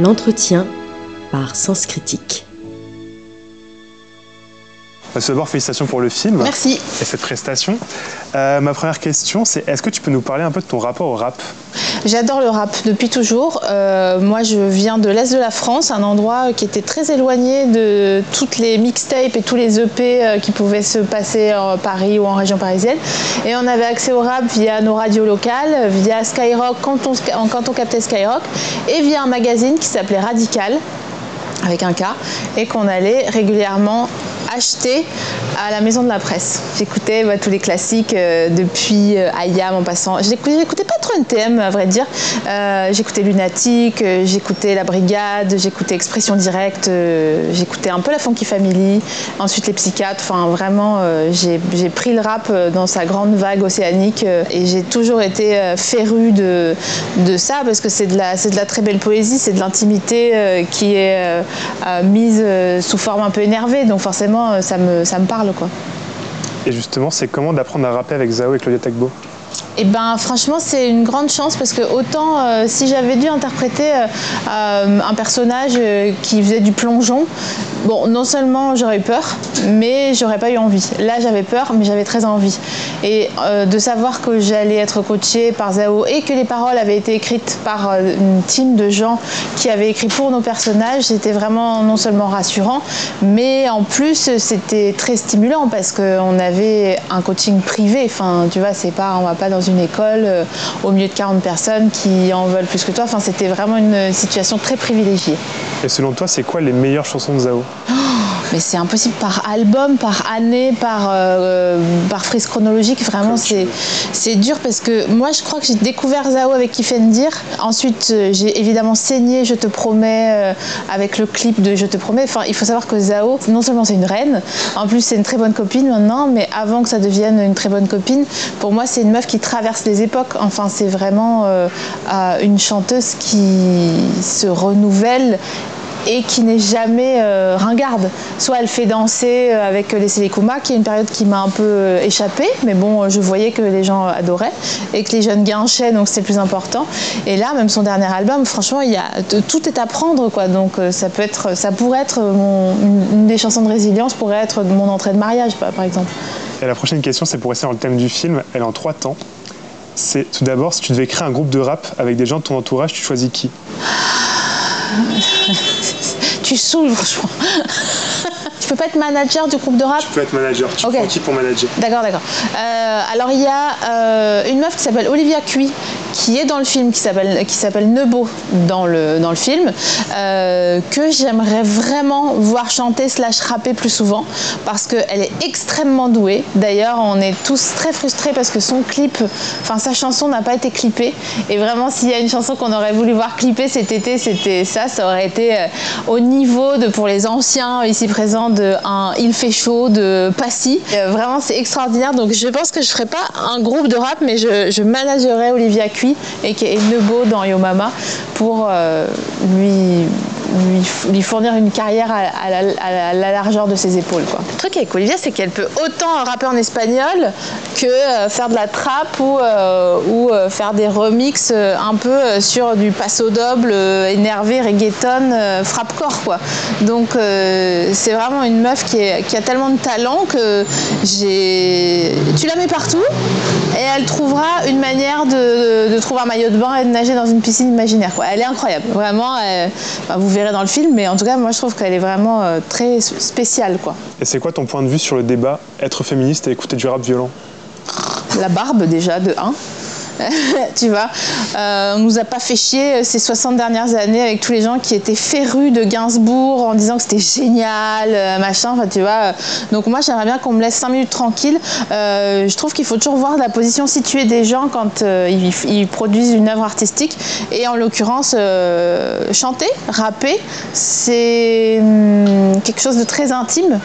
L'entretien par Sens Critique. Tout d'abord, félicitations pour le film. Merci. Et cette prestation. Euh, ma première question, c'est est-ce que tu peux nous parler un peu de ton rapport au rap? J'adore le rap depuis toujours. Euh, moi, je viens de l'Est de la France, un endroit qui était très éloigné de toutes les mixtapes et tous les EP euh, qui pouvaient se passer en Paris ou en région parisienne. Et on avait accès au rap via nos radios locales, via Skyrock quand on, quand on captait Skyrock, et via un magazine qui s'appelait Radical avec un K, et qu'on allait régulièrement acheter à la maison de la presse. J'écoutais bah, tous les classiques euh, depuis euh, Ayam en passant. J'écoutais pas trop NTM à vrai dire. Euh, j'écoutais Lunatic, j'écoutais La Brigade, j'écoutais Expression Directe, j'écoutais un peu la Funky Family, ensuite les psychiatres. Enfin vraiment, j'ai pris le rap dans sa grande vague océanique et j'ai toujours été féru de, ça parce que c'est de, de la très belle poésie, c'est de l'intimité qui est mise sous forme un peu énervée. Donc forcément, euh, ça me, parle. Quoi. Et justement, c'est comment d'apprendre à rapper avec Zao et Claudia Tagbo? Eh ben franchement c'est une grande chance parce que autant euh, si j'avais dû interpréter euh, un personnage qui faisait du plongeon, bon non seulement j'aurais eu peur, mais j'aurais pas eu envie. Là j'avais peur, mais j'avais très envie. Et de savoir que j'allais être coachée par Zao et que les paroles avaient été écrites par une team de gens qui avaient écrit pour nos personnages, c'était vraiment non seulement rassurant, mais en plus c'était très stimulant parce qu'on avait un coaching privé. Enfin tu vois c'est pas pas dans une école euh, au milieu de 40 personnes qui en veulent plus que toi. Enfin, c'était vraiment une situation très privilégiée. Et selon toi, c'est quoi les meilleures chansons de Zao? Oh mais c'est impossible par album, par année, par, euh, par frise chronologique. Vraiment, c'est, dur parce que moi, je crois que j'ai découvert Zao avec Kifendir. Ensuite, euh, j'ai évidemment saigné Je te promets euh, avec le clip de Je te promets. Enfin, il faut savoir que Zao, non seulement c'est une reine, en plus c'est une très bonne copine maintenant, mais avant que ça devienne une très bonne copine, pour moi, c'est une meuf qui traverse les époques. Enfin, c'est vraiment une chanteuse qui se renouvelle et qui n'est jamais euh, ringarde. Soit elle fait danser euh, avec les Selekuma, qui est une période qui m'a un peu euh, échappé, mais bon, je voyais que les gens adoraient et que les jeunes gars enchaînent, donc c'est le plus important. Et là, même son dernier album, franchement, il y a, tout est à prendre, quoi. Donc ça peut être, ça pourrait être une, des chansons de résilience, pourrait être mon entrée de mariage, par exemple. Et la prochaine question, c'est pour rester dans le thème du film. Elle est en trois temps. C'est tout d'abord, si tu devais créer un groupe de rap avec des gens de ton entourage, tu choisis qui? tu saoules, franchement. je peux pas être manager du groupe de rap Tu peux être manager. Tu prends qui pour manager? D'accord, d'accord. Euh, alors, il y a euh, une meuf qui s'appelle Olivia Cui, qui est dans le film, qui s'appelle Nebo dans le dans le film, euh, que j'aimerais vraiment voir chanter slash rapper plus souvent parce qu'elle est extrêmement douée. D'ailleurs, on est tous très frustrés parce que son clip, enfin sa chanson n'a pas été clippée. Et vraiment, s'il y a une chanson qu'on aurait voulu voir clipper cet été, c'était ça. Ça aurait été euh, au niveau de pour les anciens ici présents de un Il fait chaud de Passy. Euh, vraiment, c'est extraordinaire. Donc, je pense que je ferai pas un groupe de rap, mais je, je managerai Olivia et qui est Nebo dans Yomama pour euh, lui lui, fournir une carrière à, la, largeur de ses épaules. Quoi. Le truc avec Olivia, c'est qu'elle peut autant rapper en espagnol que euh, faire de la trappe ou, euh, faire des remixes un peu sur du passo double, énervé, reggaeton, frappe-corps. Quoi. Donc c'est vraiment une meuf qui, qui, a tellement de talent que j'ai... tu la mets partout elle trouvera une manière de, trouver un maillot de bain et de nager dans une piscine imaginaire. Quoi. Elle est incroyable. Vraiment, vous verrez dans le film, mais en tout cas, moi, je trouve qu'elle est vraiment euh, très spéciale, quoi. Et c'est quoi ton point de vue sur le débat? Être féministe et écouter du rap violent? La barbe, déjà, de 1. tu vois. Euh, on nous a pas fait chier ces 60 dernières années avec tous les gens qui étaient férus de Gainsbourg en disant que c'était génial, euh, machin, enfin tu vois. Donc moi j'aimerais bien qu'on me laisse 5 minutes tranquille. Euh, je trouve qu'il faut toujours voir la position située des gens quand ils, produisent une œuvre artistique. Et en l'occurrence, chanter, rapper, c'est hum, quelque chose de très intime.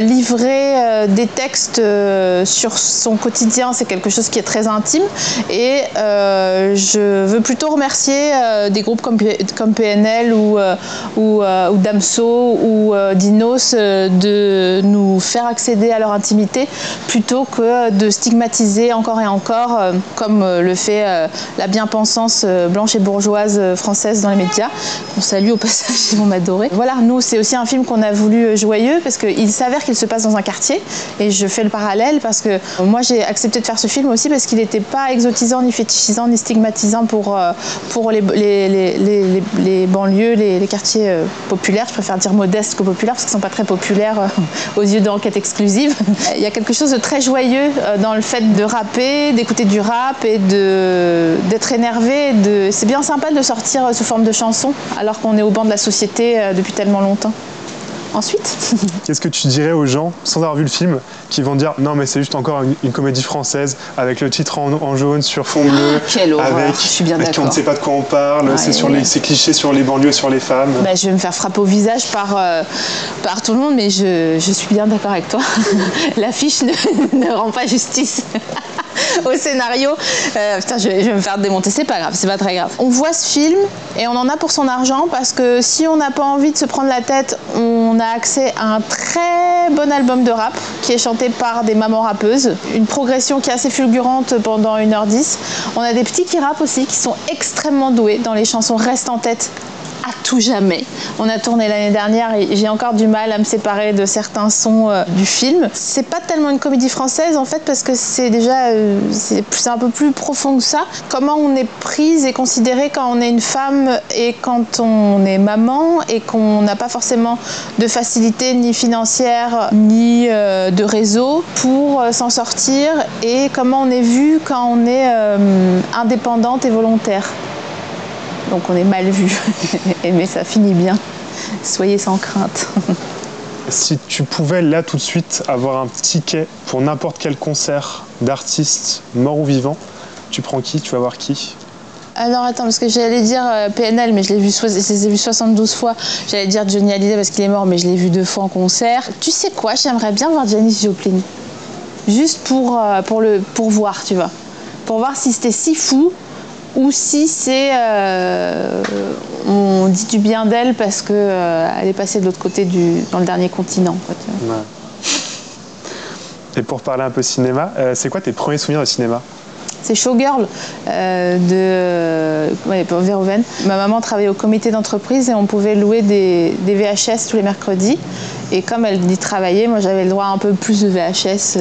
livrer des textes sur son quotidien, c'est quelque chose qui est très intime. Et euh, je veux plutôt remercier euh, des groupes comme, comme PNL ou, euh, ou, ou, Damso ou Dinos de nous faire accéder à leur intimité plutôt que de stigmatiser encore et encore, comme le fait la bien-pensance blanche et bourgeoise française dans les médias. On salue au passage, ils vont m'adorer. Voilà, nous, c'est aussi un film qu'on a voulu joyeux parce qu'il s'avère qu'il se passe dans un quartier et je fais le parallèle parce que moi j'ai accepté de faire ce film aussi parce qu'il n'était pas exotisant, ni fétichisant, ni stigmatisant pour, euh, pour les, banlieues, les, quartiers euh, populaires. Je préfère dire modestes que populaires parce qu'ils ne sont pas très populaires euh, aux yeux d'enquête exclusive. Il y a quelque chose de très joyeux dans le fait de rapper, d'écouter du rap et d'être énervé. De... C'est bien sympa de sortir sous forme de chanson alors qu'on est au banc de la société depuis tellement longtemps ensuite. Qu'est-ce que tu dirais aux gens, sans avoir vu le film, qui vont dire non mais c'est juste encore une, comédie française avec le titre en, jaune sur fond bleu, oh, avec, je suis bien on ne sait pas de quoi on parle, c'est sur les, clichés sur les banlieues, sur les femmes. Bah, je vais me faire frapper au visage par, euh, par tout le monde, mais je, je suis bien d'accord avec toi. L'affiche ne, ne rend pas justice. au scénario. Euh, putain, je vais, me faire démonter. C'est pas grave, c'est pas très grave. On voit ce film et on en a pour son argent parce que si on n'a pas envie de se prendre la tête, on a accès à un très bon album de rap qui est chanté par des mamans rappeuses. Une progression qui est assez fulgurante pendant 1h10. On a des petits qui rappent aussi qui sont extrêmement doués dans les chansons Reste en tête jamais. On a tourné l'année dernière et j'ai encore du mal à me séparer de certains sons euh, du film. C'est pas tellement une comédie française en fait parce que c'est déjà euh, c'est un peu plus profond que ça. Comment on est prise et considérée quand on est une femme et quand on est maman et qu'on n'a pas forcément de facilité ni financière ni euh, de réseau pour s'en sortir et comment on est vu quand on est indépendante et volontaire? Donc on est mal vu, mais ça finit bien. Soyez sans crainte. si tu pouvais là tout de suite avoir un ticket pour n'importe quel concert d'artiste, mort ou vivant, tu prends qui? Tu vas voir qui? Alors attends, parce que j'allais dire euh, PNL, mais je l'ai vu, vu 72 fois. J'allais dire Johnny Hallyday parce qu'il est mort, mais je l'ai vu deux fois en concert. Tu sais quoi? J'aimerais bien voir Janis Joplin. Juste pour, euh, pour, le, pour voir, tu vois. Pour voir si c'était si fou ou si c'est euh, on dit du bien d'elle parce qu'elle euh, est passée de l'autre côté du dans le dernier continent. Et pour parler un peu cinéma, euh, c'est quoi tes premiers souvenirs de cinéma? C'est Showgirl de ouais, Verhoeven. Ma maman travaillait au comité d'entreprise et on pouvait louer des, des, VHS tous les mercredis. Et comme elle y travaillait, moi j'avais le droit à un peu plus de VHS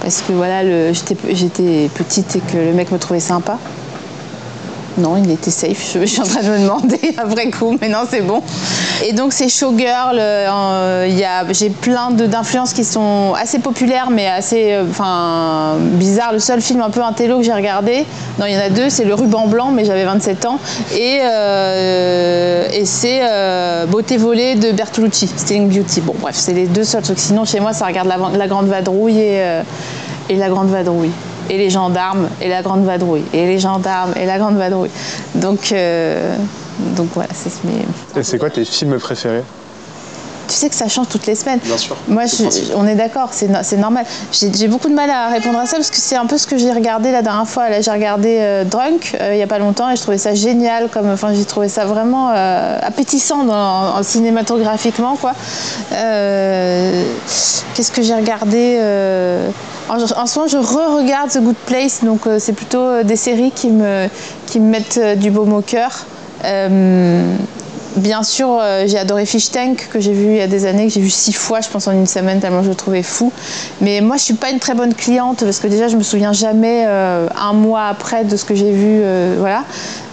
parce que voilà, j'étais petite et que le mec me trouvait sympa. Non, il était safe. Je, suis en train de me demander après coup, mais non, c'est bon. Et donc, c'est Showgirl. Euh, j'ai plein d'influences qui sont assez populaires, mais assez euh, bizarres. Le seul film un peu intello que j'ai regardé, non, il y en a deux, c'est Le Ruban Blanc, mais j'avais 27 ans. Et, euh, c'est Beauté volée de Bertolucci, Stealing Beauty. Bon, bref, c'est les deux seuls trucs. Sinon, chez moi, ça regarde La, la Grande Vadrouille et, et La Grande Vadrouille et les gendarmes et la grande vadrouille et les gendarmes et la grande vadrouille. Donc, euh, donc voilà, c'est mes. C'est quoi tes films préférés? Tu sais que ça change toutes les semaines. Bien sûr. Moi, on est d'accord, c'est normal. J'ai beaucoup de mal à répondre à ça parce que c'est un peu ce que j'ai regardé la dernière fois. Là, j'ai regardé euh, Drunk euh, il n'y a pas longtemps et je trouvais ça génial. Comme, enfin, j'ai trouvé ça vraiment appétissant dans, cinématographiquement, quoi. Qu'est-ce que j'ai regardé en, ce moment, je re-regarde The Good Place, donc euh, c'est plutôt euh, des séries qui me, qui me mettent euh, du baume au cœur. Bien sûr, j'ai adoré Fish Tank que j'ai vu il y a des années, que j'ai vu six fois, je pense en une semaine, tellement je le trouvais fou. Mais moi, je suis pas une très bonne cliente parce que déjà, je me souviens jamais un mois après de ce que j'ai vu, voilà.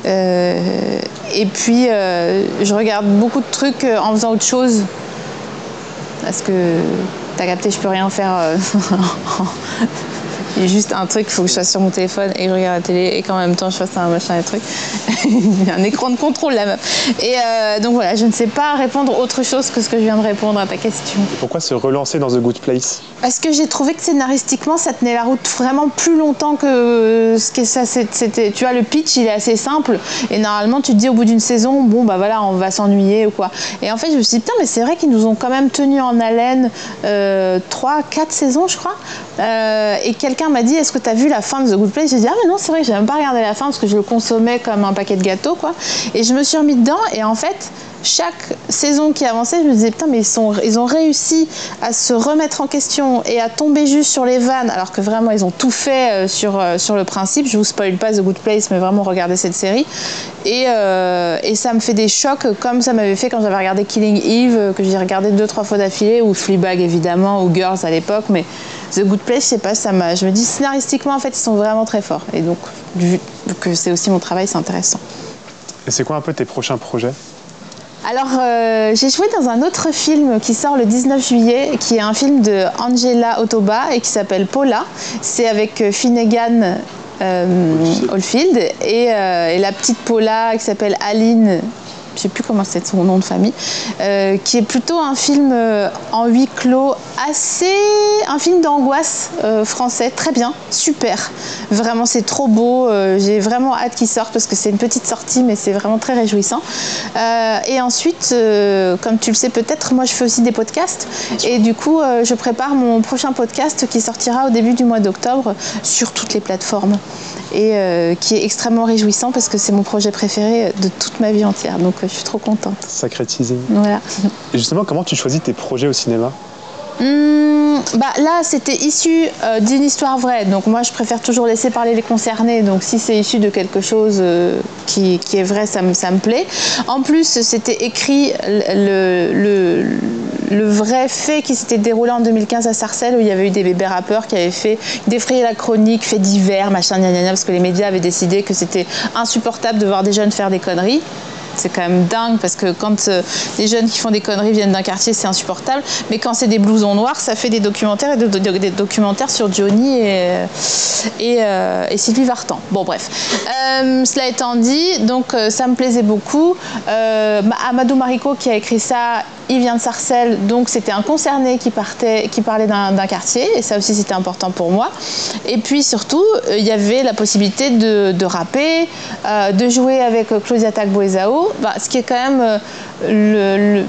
et puis, je regarde beaucoup de trucs en faisant autre chose parce que T'as capté, je peux rien faire. Il y a juste un truc, il faut que je sois sur mon téléphone et que je regarde la télé et qu'en même temps je fasse un machin et truc. Il y a un écran de contrôle meuf. Et euh, donc voilà, je ne sais pas répondre autre chose que ce que je viens de répondre à ta question. Pourquoi se relancer dans The Good Place? Parce que j'ai trouvé que scénaristiquement ça tenait la route vraiment plus longtemps que ce que ça c'était. Tu vois, le pitch il est assez simple et normalement tu te dis au bout d'une saison, bon bah voilà, on va s'ennuyer ou quoi. Et en fait je me suis dit, putain, mais c'est vrai qu'ils nous ont quand même tenu en haleine euh, 3, 4 saisons je crois. Euh, et quelqu'un m'a dit Est-ce que tu as vu la fin de The Good Place? J'ai dit Ah, mais non, c'est vrai, j'ai même pas regardé la fin parce que je le consommais comme un paquet de gâteaux, quoi. Et je me suis remis dedans, et en fait, chaque saison qui avançait, je me disais putain, mais ils, ont réussi à se remettre en question et à tomber juste sur les vannes, alors que vraiment ils ont tout fait euh, sur, euh, sur le principe. Je vous spoil pas The Good Place, mais vraiment regardez cette série. Et, euh, et ça me fait des chocs comme ça m'avait fait quand j'avais regardé Killing Eve, que j'ai regardé deux, trois fois d'affilée, ou Fleabag évidemment, ou Girls à l'époque, mais The Good Place, je sais pas, ça m'a. Je me dis scénaristiquement, en fait, ils sont vraiment très forts. Et donc, vu que c'est aussi mon travail, c'est intéressant. Et c'est quoi un peu tes prochains projets? Alors, euh, j'ai joué dans un autre film qui sort le 19 juillet, qui est un film de Angela Otoba et qui s'appelle Paula. C'est avec euh, Finnegan euh, Oldfield et, euh, et, la petite Paula qui s'appelle Aline je sais plus comment c'est son nom de famille, euh, qui est plutôt un film euh, en huis clos, assez. un film d'angoisse euh, français, très bien, super. Vraiment, c'est trop beau. J'ai vraiment hâte qu'il sorte parce que c'est une petite sortie, mais c'est vraiment très réjouissant. Et ensuite, comme tu le sais peut-être, moi je fais aussi des podcasts. Et du coup, je prépare mon prochain podcast qui sortira au début du mois d'octobre sur toutes les plateformes et qui est extrêmement réjouissant parce que c'est mon projet préféré de toute ma vie entière. Donc je suis trop contente. Sacré teasing. Voilà. Et justement, comment tu choisis tes projets au cinéma Mmh, bah là, c'était issu euh, d'une histoire vraie. Donc moi, je préfère toujours laisser parler les concernés. Donc si c'est issu de quelque chose euh, qui, qui, est vrai, ça me, ça me plaît. En plus, c'était écrit le, le, le, vrai fait qui s'était déroulé en 2015 à Sarcelles, où il y avait eu des bébés rappeurs qui avaient fait défrayer la chronique, fait divers, machin, gna, gna, gna, parce que les médias avaient décidé que c'était insupportable de voir des jeunes faire des conneries. C'est quand même dingue parce que quand euh, les jeunes qui font des conneries viennent d'un quartier, c'est insupportable. Mais quand c'est des blousons noirs, ça fait des documentaires et des, des documentaires sur Johnny et, et, euh, et Sylvie Vartan. Bon, bref. Euh, cela étant dit, donc euh, ça me plaisait beaucoup. Amadou Marico qui a écrit ça, il vient de Sarcelles, donc c'était un concerné qui, parlait d'un quartier, et ça aussi c'était important pour moi. Et puis surtout, il euh, y avait la possibilité de, rapper, euh, de jouer avec Claudia Tagboezao, bah, ce qui est quand même euh,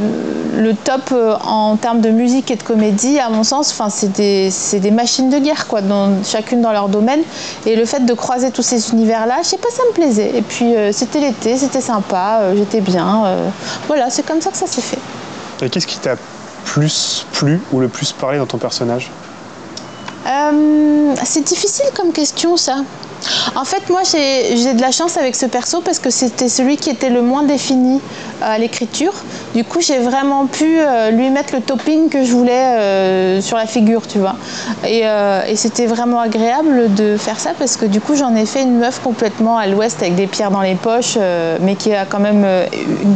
le, top en termes de musique et de comédie, à mon sens, c'est des, machines de guerre, quoi, chacune dans leur domaine. Et le fait de croiser tous ces univers-là, je sais pas, ça me plaisait. Et puis c'était l'été, c'était sympa, j'étais bien. voilà, c'est comme ça que ça s'est fait. Et qu'est-ce qui t'a plus plu ou le plus parlé dans ton personnage euh, C'est difficile comme question ça. En fait, moi, j'ai de la chance avec ce perso parce que c'était celui qui était le moins défini à l'écriture. Du coup, j'ai vraiment pu euh, lui mettre le topping que je voulais euh, sur la figure, tu vois. Euh, et c'était vraiment agréable de faire ça parce que du coup, j'en ai fait une meuf complètement à l'ouest avec des pierres dans les poches, mais qui a quand même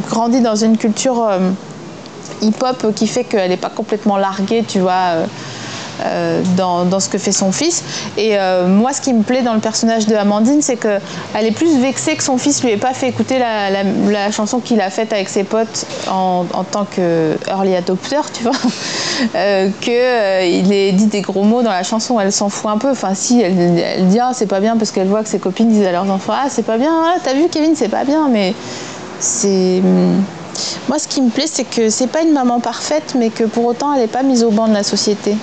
grandi dans une culture hip-hop qui fait qu'elle n'est pas complètement larguée, tu vois. Euh, dans, dans, ce que fait son fils. Et euh, moi, ce qui me plaît dans le personnage de Amandine, c'est qu'elle est plus vexée que son fils lui ait pas fait écouter la, chanson qu'il a faite avec ses potes en, tant que early adopter, tu vois, euh, qu'il euh, ait dit des gros mots dans la chanson. Elle s'en fout un peu. Enfin, si, elle, elle dit ah, c'est pas bien parce qu'elle voit que ses copines disent à leurs enfants ah, c'est pas bien, ah, t'as vu Kevin, c'est pas bien, mais c'est. Moi, ce qui me plaît, c'est que c'est pas une maman parfaite, mais que pour autant, elle n'est pas mise au banc de la société.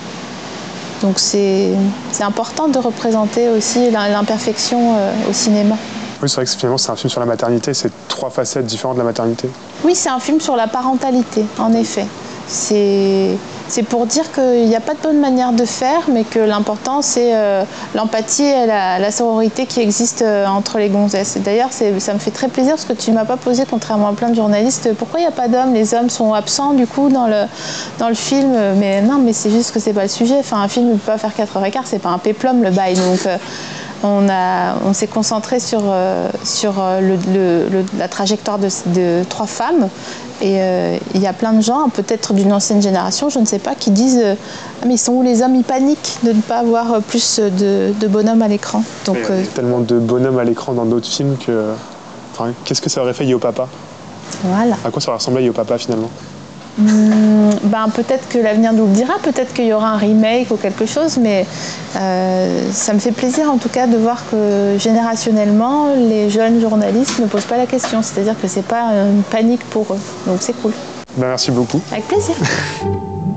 Donc c'est important de représenter aussi l'imperfection euh, au cinéma. Oui, c'est vrai que finalement c'est un film sur la maternité, c'est trois facettes différentes de la maternité. Oui, c'est un film sur la parentalité, en effet. C'est pour dire qu'il n'y a pas de bonne manière de faire, mais que l'important c'est euh, l'empathie et la, la, sororité qui existe euh, entre les gonzesses. D'ailleurs, ça me fait très plaisir parce que tu ne m'as pas posé, contrairement à plein de journalistes, pourquoi il n'y a pas d'hommes? Les hommes sont absents du coup dans le, dans le film. Mais non, mais c'est juste que c'est pas le sujet. Enfin, un film ne peut pas faire 4 heures et quart, c'est pas un péplum le bail. Euh, on, on s'est concentré sur, euh, sur euh, le, le, la trajectoire de, de, trois femmes. Et euh, il y a plein de gens, peut-être d'une ancienne génération, je ne sais pas, qui disent euh, ah, mais ils sont où les hommes? Ils paniquent de ne pas avoir plus de, de bonhommes à l'écran. Donc il y a tellement de bonhommes à l'écran dans d'autres films que. Enfin, qu'est-ce que ça aurait fait Yo Papa? Voilà. À quoi ça aurait ressemblé Yo Papa finalement? Ben, peut-être que l'avenir nous le dira, peut-être qu'il y aura un remake ou quelque chose, mais euh, ça me fait plaisir en tout cas de voir que générationnellement, les jeunes journalistes ne posent pas la question, c'est-à-dire que c'est pas une panique pour eux. Donc c'est cool. Ben, merci beaucoup. Avec plaisir.